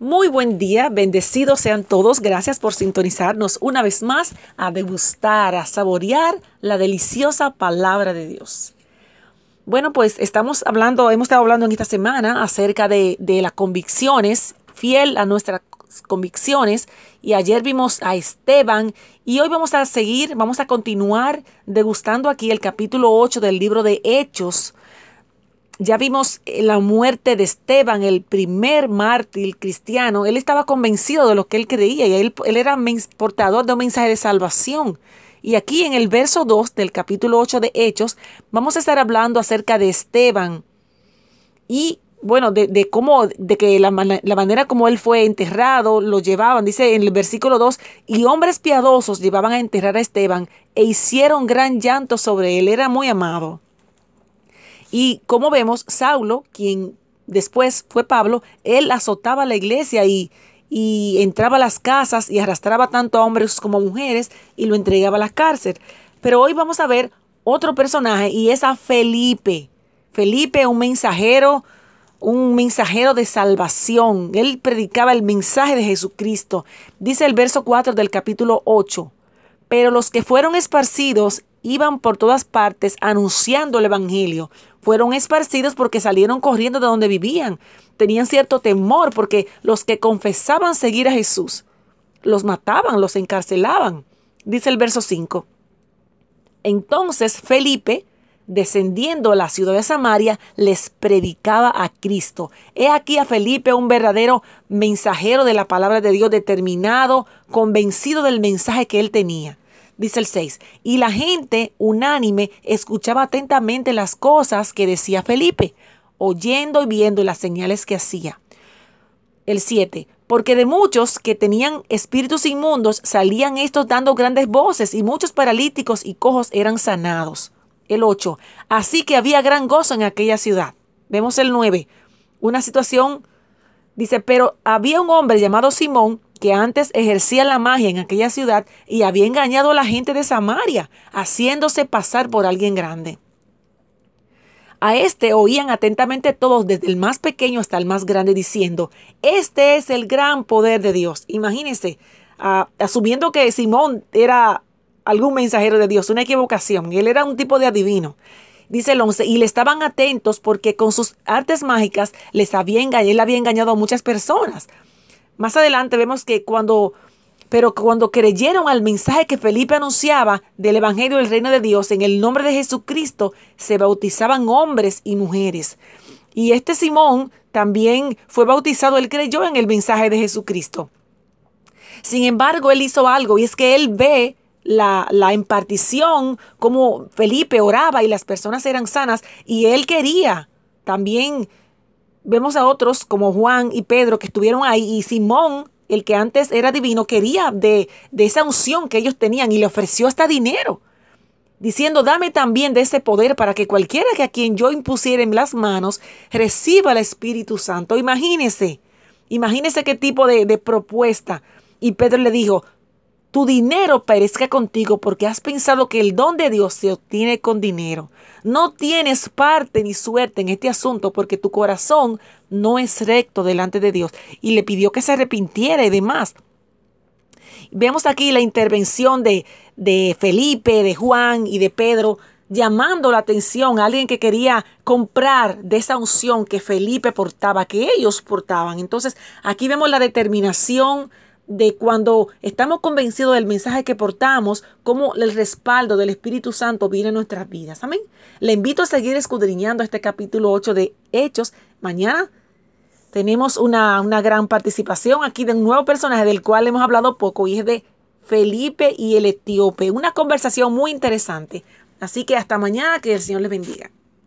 Muy buen día, bendecidos sean todos. Gracias por sintonizarnos una vez más a degustar, a saborear la deliciosa palabra de Dios. Bueno, pues estamos hablando, hemos estado hablando en esta semana acerca de, de las convicciones, fiel a nuestras convicciones. Y ayer vimos a Esteban y hoy vamos a seguir, vamos a continuar degustando aquí el capítulo 8 del libro de Hechos ya vimos eh, la muerte de Esteban, el primer mártir cristiano. Él estaba convencido de lo que él creía y él, era portador de un mensaje de salvación. Y aquí en el verso 2 del capítulo 8 de Hechos vamos a estar hablando acerca de Esteban y bueno, de, cómo, de que la, la, manera como él fue enterrado, lo llevaban, dice en el versículo 2, y hombres piadosos llevaban a enterrar a Esteban e hicieron gran llanto sobre él, era muy amado. Y como vemos, Saulo, quien después fue Pablo, él azotaba la iglesia y, entraba a las casas y arrastraba tanto a hombres como a mujeres y lo entregaba a la cárcel. Pero hoy vamos a ver otro personaje y es a Felipe. Felipe, un mensajero, un mensajero de salvación. Él predicaba el mensaje de Jesucristo. Dice el verso 4 del capítulo 8. Pero los que fueron esparcidos iban por todas partes anunciando el Evangelio fueron esparcidos porque salieron corriendo de donde vivían. Tenían cierto temor porque los que confesaban seguir a Jesús los mataban, los encarcelaban. Dice el verso 5. Entonces Felipe, descendiendo a la ciudad de Samaria, les predicaba a Cristo. He aquí a Felipe, un verdadero mensajero de la palabra de Dios, determinado, convencido del mensaje que él tenía dice el 6, y la gente unánime escuchaba atentamente las cosas que decía Felipe, oyendo y viendo las señales que hacía. El 7, porque de muchos que tenían espíritus inmundos salían estos dando grandes voces y muchos paralíticos y cojos eran sanados. El 8, así que había gran gozo en aquella ciudad. Vemos el 9, una situación, dice, pero había un hombre llamado Simón que antes ejercía la magia en aquella ciudad y había engañado a la gente de Samaria, haciéndose pasar por alguien grande. A este oían atentamente todos, desde el más pequeño hasta el más grande, diciendo, este es el gran poder de Dios. Imagínense, asumiendo que Simón era algún mensajero de Dios, una equivocación, él era un tipo de adivino. Dice el 11, y le estaban atentos porque con sus artes mágicas les había engañado, él había engañado a muchas personas. Más adelante vemos que cuando, pero cuando creyeron al mensaje que Felipe anunciaba del Evangelio del Reino de Dios en el nombre de Jesucristo, se bautizaban hombres y mujeres. Y este Simón también fue bautizado, él creyó en el mensaje de Jesucristo. Sin embargo, él hizo algo y es que él ve la, la, impartición, como Felipe oraba y las personas eran sanas y él quería también vemos a otros como Juan y Pedro que estuvieron ahí y Simón, el que antes era divino, quería de, de esa unción que ellos tenían y le ofreció hasta dinero, diciendo, dame también de ese poder para que cualquiera que a quien yo impusiera en las manos reciba el Espíritu Santo. Imagínese, imagínese qué tipo de, de propuesta. Y Pedro le dijo, tu dinero perezca contigo porque has pensado que el don de Dios se obtiene con dinero. No tienes parte ni suerte en este asunto porque tu corazón no es recto delante de Dios. Y le pidió que se arrepintiera y demás. Vemos aquí la intervención de, de Felipe, de Juan y de Pedro llamando la atención a alguien que quería comprar de esa unción que Felipe portaba, que ellos portaban. Entonces aquí vemos la determinación de cuando estamos convencidos del mensaje que portamos, cómo el respaldo del Espíritu Santo viene a nuestras vidas. Amén. Le invito a seguir escudriñando este capítulo 8 de Hechos. Mañana tenemos una, una gran participación aquí de un nuevo personaje del cual hemos hablado poco y es de Felipe y el etíope. Una conversación muy interesante. Así que hasta mañana, que el Señor les bendiga.